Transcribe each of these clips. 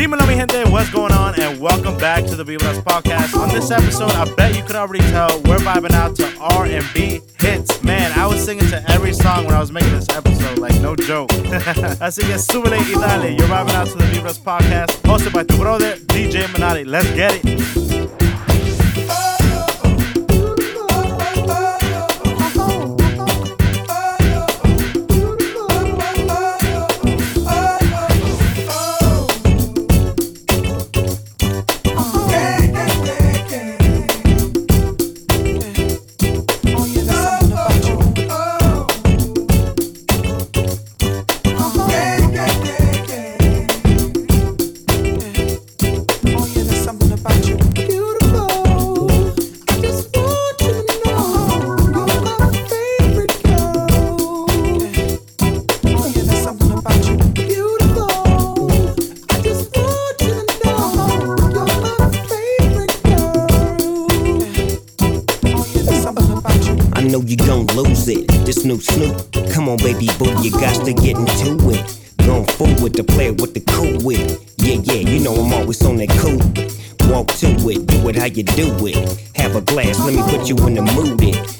Dímelo, mi gente, what's going on? And welcome back to the Us podcast. On this episode, I bet you could already tell we're vibing out to R&B hits. Man, I was singing to every song when I was making this episode, like no joke. Así que súbele y dale. You're vibing out to the Us podcast, hosted by tu brother, DJ Manati. Let's get it. Snoop Snoop. Come on, baby boo, you got to get into it. Going forward to play with the cool wit. Yeah, yeah, you know I'm always on that cool. Walk to it, do it how you do it. Have a glass, let me put you in the mood. It.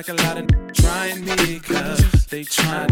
like a lot of trying me, cause they trying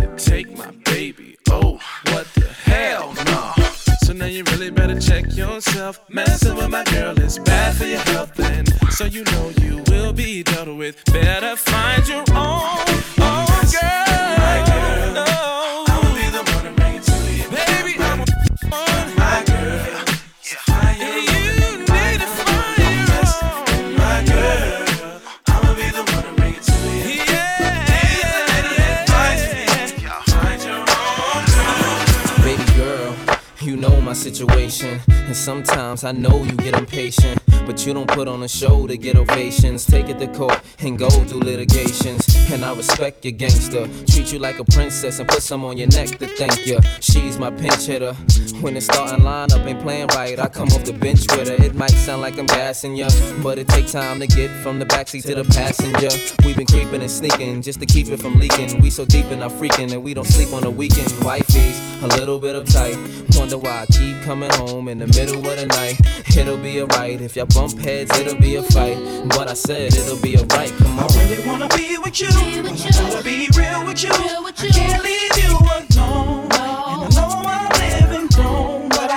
And sometimes I know you get impatient, but you don't put on a show to get ovations. Take it to court and go do litigations. And I respect your gangster. Treat you like a princess and put some on your neck to thank you. She's my pinch hitter. When the starting lineup ain't playing right, I come off the bench with her. It might sound like I'm gassing ya, but it takes time to get from the backseat to the passenger. We've been creeping and sneaking just to keep it from leaking. We so deep in our freaking and we don't sleep on the weekend. Wifey's a little bit uptight. Wonder why I keep coming home in the middle of the night. It'll be alright. If y'all bump heads, it'll be a fight. But I said it'll be alright. Come on. I really wanna be with you. Be with you. I wanna be real with you. Real with you. I can't leave you alone. No.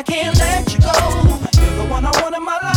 I can't let you go. You're the one I want in my life.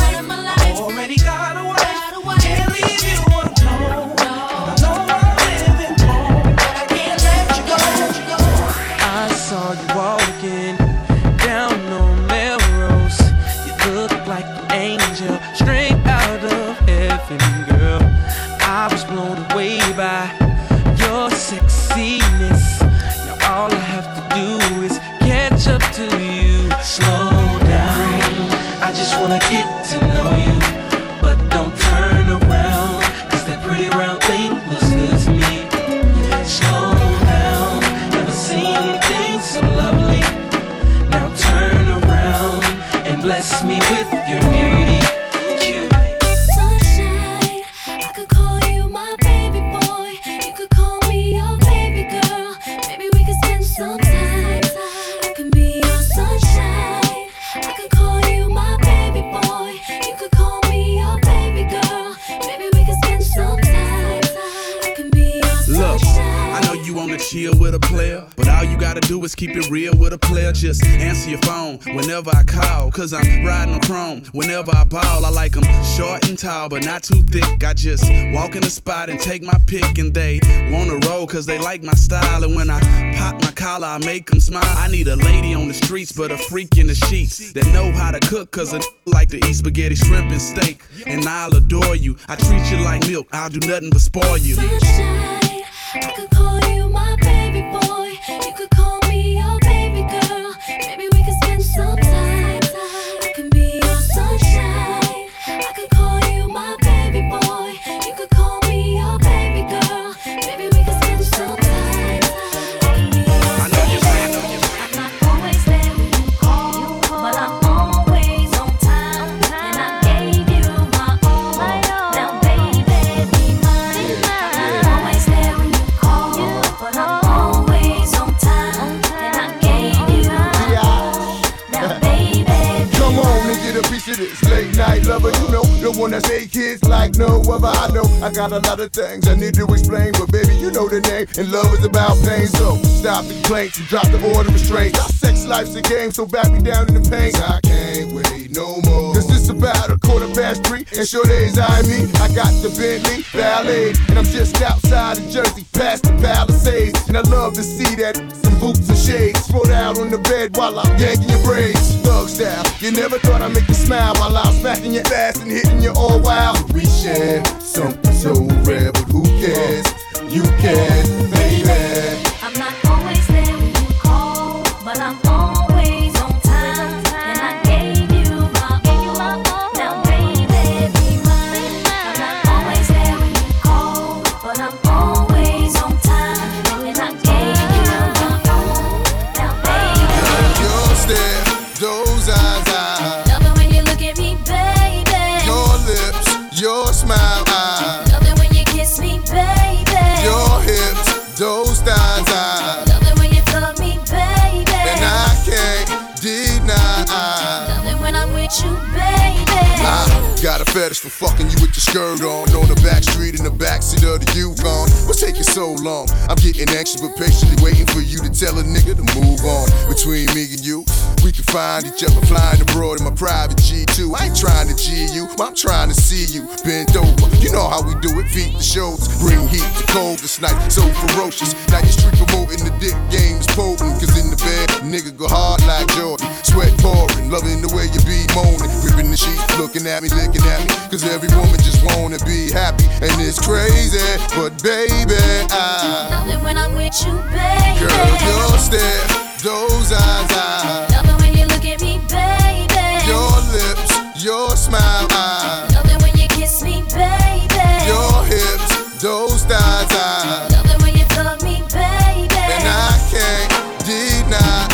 Is keep it real with a player. Just answer your phone whenever I call. Cause I'm riding on chrome. Whenever I ball, I like them short and tall, but not too thick. I just walk in the spot and take my pick. And they wanna roll cause they like my style. And when I pop my collar, I make them smile. I need a lady on the streets, but a freak in the sheets that know how to cook cause a like to eat spaghetti, shrimp, and steak. And I'll adore you. I treat you like milk, I'll do nothing but spoil you. Sunshine, I got a lot of things I need to explain, but baby, you know the name. And love is about pain, so stop the complaints and drop the order of restraints. Our sex life's a game, so back me down in the pain. I can't wait no more. Cause it's about a quarter past three, and sure days I me. I got the Bentley Ballet, and I'm just outside of Jersey, past the Palisades. And I love to see that some boots and shades out on the bed while I'm yanking your braids. Thug style, you never thought I'd make you smile while I'm smacking your ass and hitting you all wild. We share something so rare, but who cares? You can, baby. You, got a fetish for fucking you with your skirt on. On the back street in the backseat of the Yukon. What's taking so long? I'm getting anxious but patiently waiting for you to tell a nigga to move on. Between me and you, we can find each other flying abroad in my private G2 I ain't trying to G you, but I'm trying to see you Bent over, you know how we do it, feet the shows Bring heat to cold. This night, so ferocious. Now your street promoting the dick game is potent. Cause in the bed, nigga go hard like Jordan. Sweat pouring, loving the way you be moaning. Gripping the sheet, looking at me, licking at me. Cause every woman just wanna be happy. And it's crazy, but baby, I Love it when I'm with you, baby. Girl, your stare, those eyes, I smile, I Love it when you kiss me, baby. Your hips, those thighs, I Love it when you fuck me, baby. And I can't deny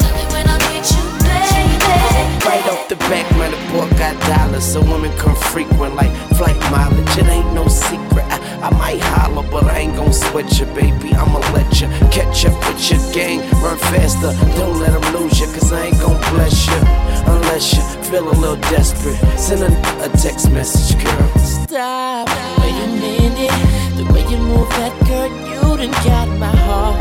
Love it when I'm with you, baby. Right off the back, man, the boy got dollars, so women come frequent like flight mileage. It ain't no secret. I, I might holler, but I ain't gon' sweat you, baby. I'ma let you catch up with your gang, run faster. Don't let 'em lose you, cause I ain't gon' bless you unless you feel a little desperate. Send a, a text message, girl. Stop. Wait a minute. The way you move that girl, you done got my heart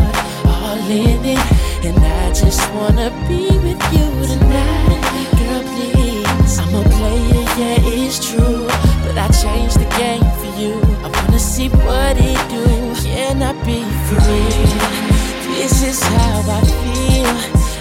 all in it. And I just wanna be with you tonight. Girl, please. I'm a player, yeah, it's true. But I changed the game see what it do. Can I be free? This is how I feel.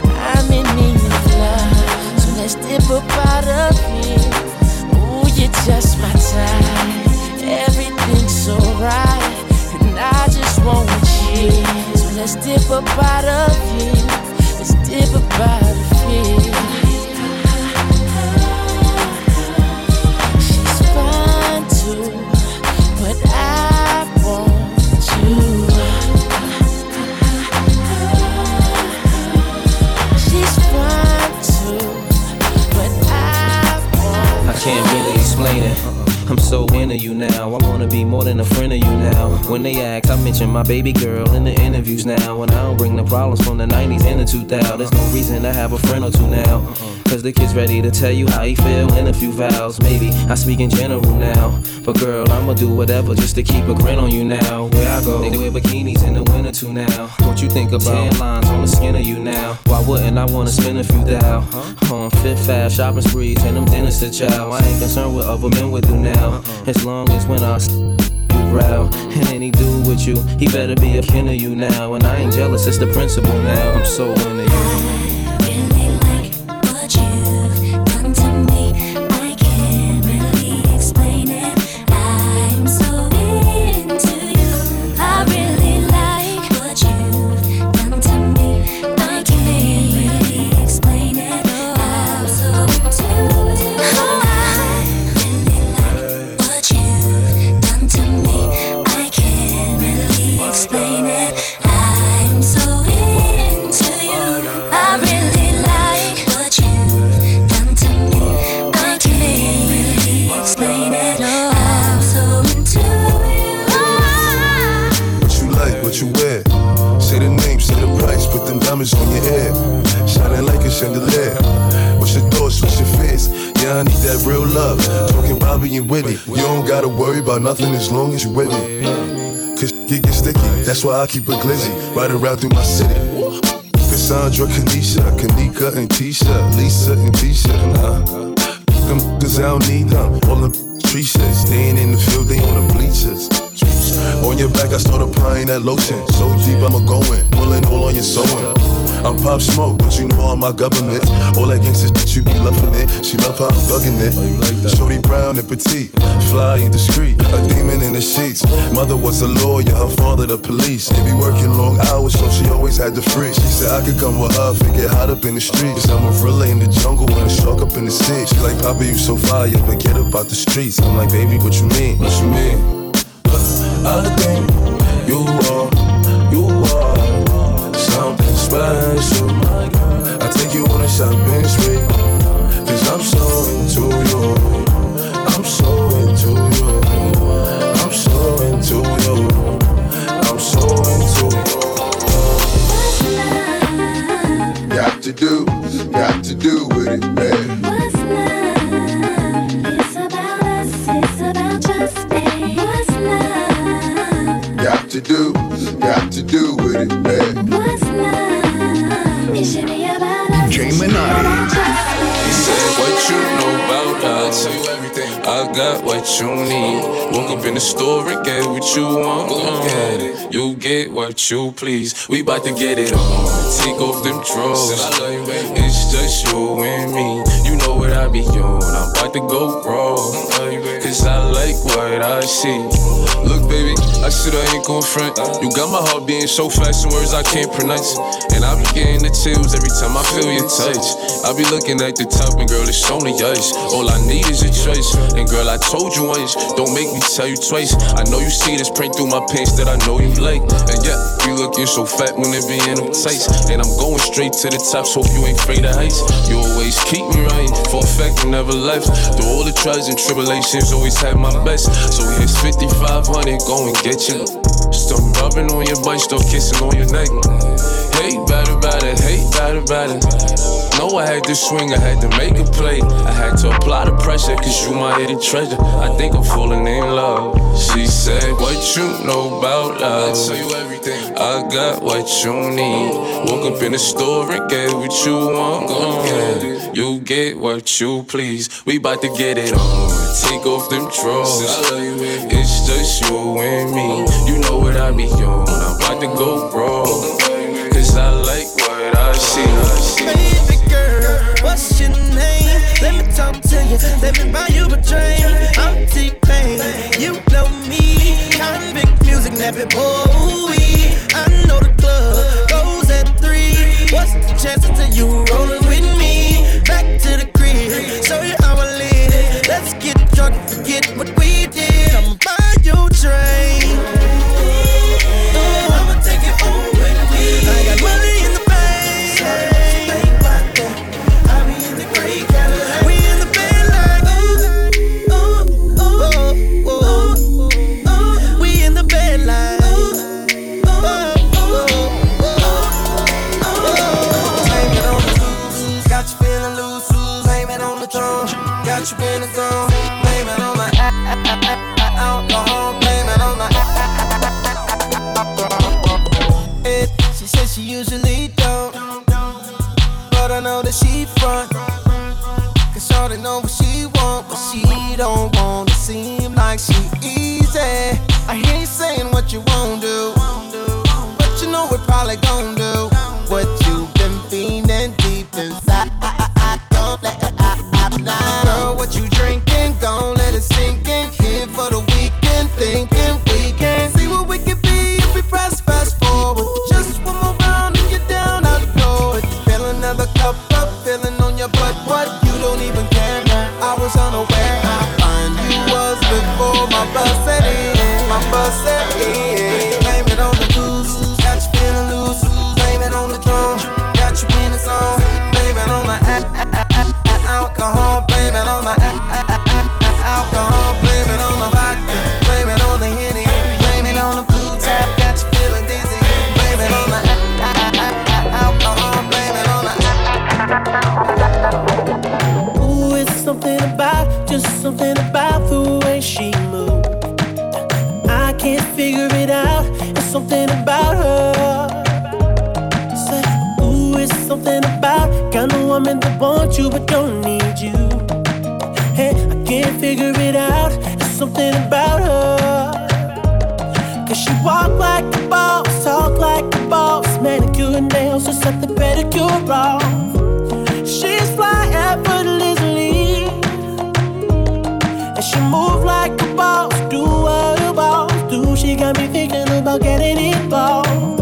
My baby girl in the interviews now. And I don't bring the problems from the 90s and the 2000s. There's no reason to have a friend or two now. Uh-uh. Cause the kid's ready to tell you how he feel in a few vows. Maybe I speak in general now. But girl, I'ma do whatever just to keep a grin on you now. Where I go, they wear bikinis in the winter too now. What you think about tan lines on the skin of you now? Why wouldn't I wanna spend a few thou? On uh-huh. Fifth Fast shopping sprees and them dinners to chow. I ain't concerned what other men would do now. Uh-uh. As long as when I and any dude with you, he better be a kin of you now. And I ain't jealous, it's the principle now. I'm so into you. I need that real love. Talking Bobby and Whitney. You don't gotta worry about nothing as long as you with me. Cause get get sticky, that's why I keep a glizzy. Right around through my city. Cassandra, Kanisha, Kanika, and Tisha, Lisa, and Tisha. Nah. Them cause I don't need them. All them tree. Staying in the field, they on the bleachers. On your back, I start applying that lotion. So deep, I'ma go in. Pulling all on your sewing. I'm pop smoke, but you know all my government. All that gangsta shit, you be loving it. She love how I'm thugging it. Shorty brown and petite, fly and discreet. A demon in the sheets. Mother was a lawyer, her father the police. They be working long hours, so she always had the free. She said I could come with her, and get hot up in the streets. Cause I'm a gorilla in the jungle and a shark up in the sea. She like, Papa, you so fire, but get up out the streets. I'm like, baby, what you mean? What you mean? I think you are, you are something special. I take you on a shopping I'm so into you. I'm so into you. I'm so into you. I'm so into you. Got to do, got to do with it, man. What's love? To do, got to do with it, man. What's love? It should be about us. Jay It should be Minotti. about just He said, What you know about us? Tell you everything. I got what you need. Woke up in the store and get what you want. Get it. You get what you please. We bout to get it on. Take off them drawers. It's just you and me. You know what I be on. I'm about to go raw. Cause I like what I see. Look, baby, I said I ain't gon' front. You got my heart beating so fast, some words I can't pronounce. And I be getting the chills every time I feel your touch. I be looking at the top, and girl, it's only us. All I need is your choice. And girl, I told you once, don't make me tell you twice. I know you see this print through my pants that I know you like. And yeah, you looking so fat when it be in them tights. And I'm going straight to the top, so hope you ain't afraid of heights. You always keep me right, for a fact never left. Through all the trials and tribulations, always had my best. So here's 5500, go and get you. Start rubbing on your butt, start kissing on your neck. Hate bad about it, hate bad about it. Know I had to swing, I had to make a play. I had to apply the pressure, cause you my hidden treasure. I think I'm falling in love. She said, What you know about love? I tell you everything. I got what you need. Woke up in the store and get what you want. Go. You get what you please. We bout to get it on. Take off them drawers. It's just you and me. You know what I be on. I'm about to go raw. Cause I like what I see. Baby girl, what's your name? Let me talk to you. Let me buy you a drink. I'm T-Pain. she usually don't. But I know that she front. Cause they know what she want, but she don't want to seem like she easy. I hear you saying what you won't do, but you know we're probably gonna do. Wants you but don't need you. Hey, I can't figure it out. It's something about her. Cause she walk like a boss, talk like a boss, manicure and nails, just set the pedicure off. She's fly effortlessly. And she move like a boss, do what a boss do. She got me thinking about getting involved.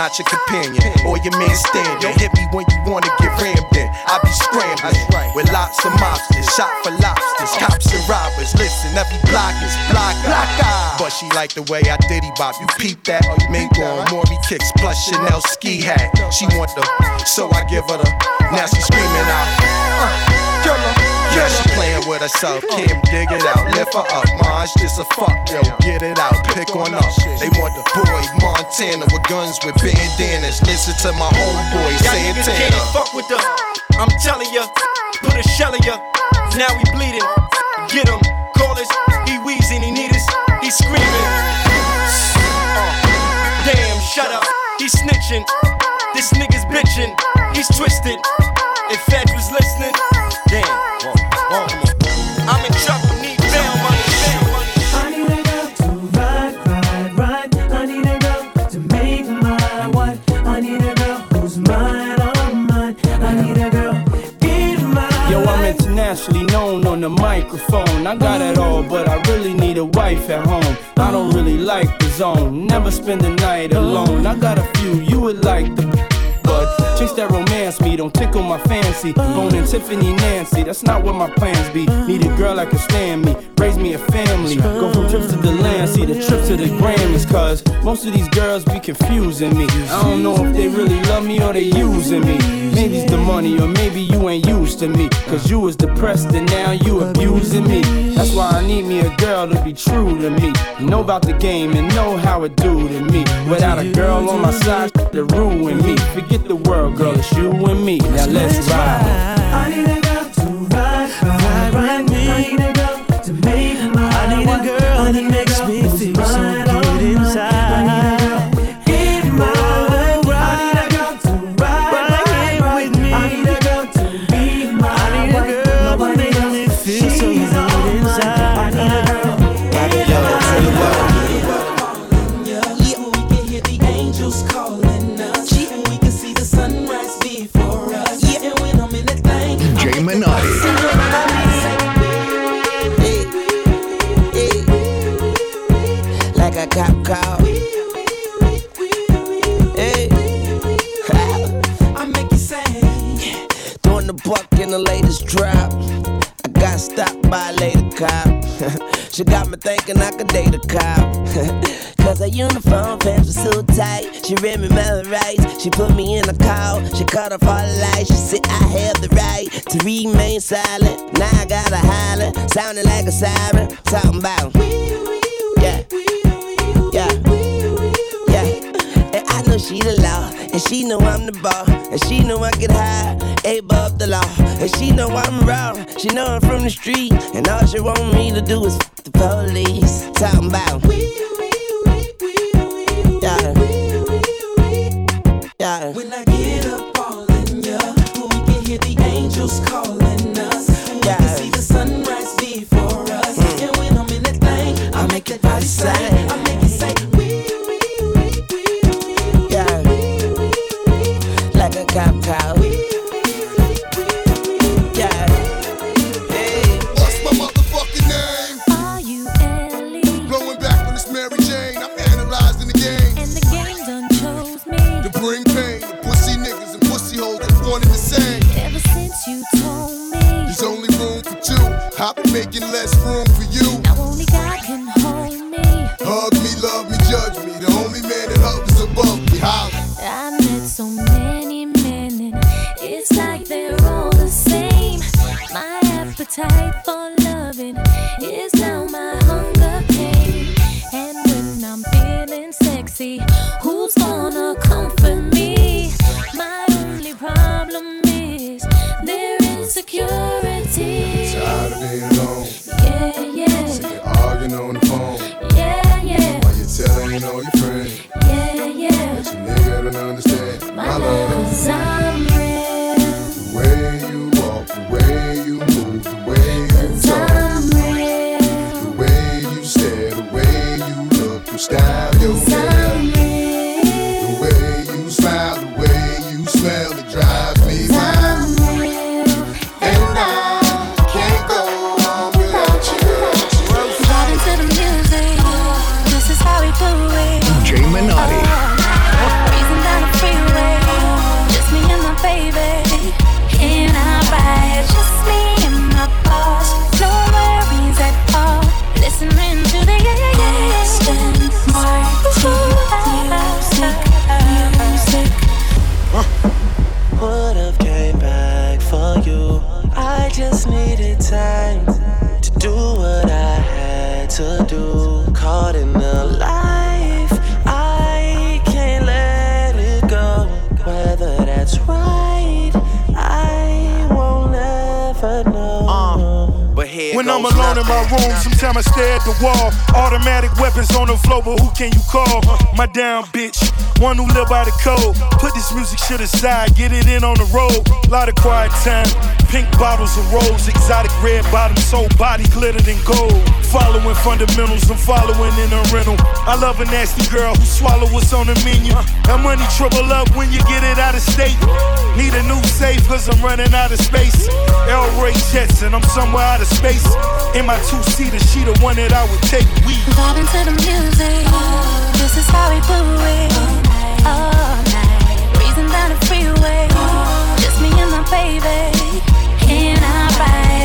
not your companion or your man stand. Don't hit me when you wanna get rammed in. I be scrambling with lots of mobsters, shot for lobsters, cops and robbers. Listen, every block is block, block. But she like the way I diddy bop. You peep that? Mingo on Maury kicks plus Chanel ski hat. She want the, so I give her the. Now she screaming out. Uh, killer. Yeah, she playing with herself. Kim, dig it out. Lift her up. Marge, this a fuck, yo. Get it out. Pick one up. They want the boy Montana with guns with bandanas. Listen to my homeboy Y'all niggas can't fuck with us. I'm telling ya, put a shell in ya. Now we bleeding. Get him, call us. He wheezing, he need us. He screaming. Uh, damn, shut up. He snitching. This nigga's bitching. He's twisted. If Fed was listening, damn. Whoa, whoa, the microphone. I got it all, but I really need a wife at home. I don't really like the zone, never spend the night alone. I got a my fancy. Boning Tiffany Nancy, that's not what my plans be. Need a girl that can stand me, raise me a family. Go from trips to the land, see the trip to the Grammys. Cause most of these girls be confusing me. I don't know if they really love me or they using me. Maybe it's the money, or maybe you ain't used to me. Cause you was depressed and now you abusing me. That's why I need me a girl to be true to me. Know about the game and know how it do to me. Without a girl on my side, to ruin me. Forget the world, girl, it's you and me. Now let's ride. She put me in a call. She cut off all the lights. She said I have the right to remain silent. Now I gotta holler, sounding like a siren. Talking about. Yeah. Yeah. Yeah. And I know she the law. And she know I'm the ball. And she know I get high. Above the law. And she know I'm raw. She know I'm from the street. And all she want me to do is f- the police. Talking about. When I get up all in ya, we can hear the angels calling wanted the same. Ever since you told me. There's only room for two. I've been making less room for you. When I'm alone in my room, sometimes I stare at the wall. Automatic weapons on the floor, but who can you call? My down bitch, one who live by the code. Put this music shit aside, get it in on the road. Lot of quiet time, pink bottles of rose, exotic red bottoms, whole body glittered in gold. Following fundamentals, I'm following in a rental. I love a nasty girl who swallow what's on the menu. That money triple up when you get it out of state. Need a new safe, cause I'm running out of space. El Ray Jetson, I'm somewhere out of space. In my two seater, she the one that I would take. We Vibing to the music. This is how we do it. All night. Breezing down the freeway. Just me and my baby. In our ride.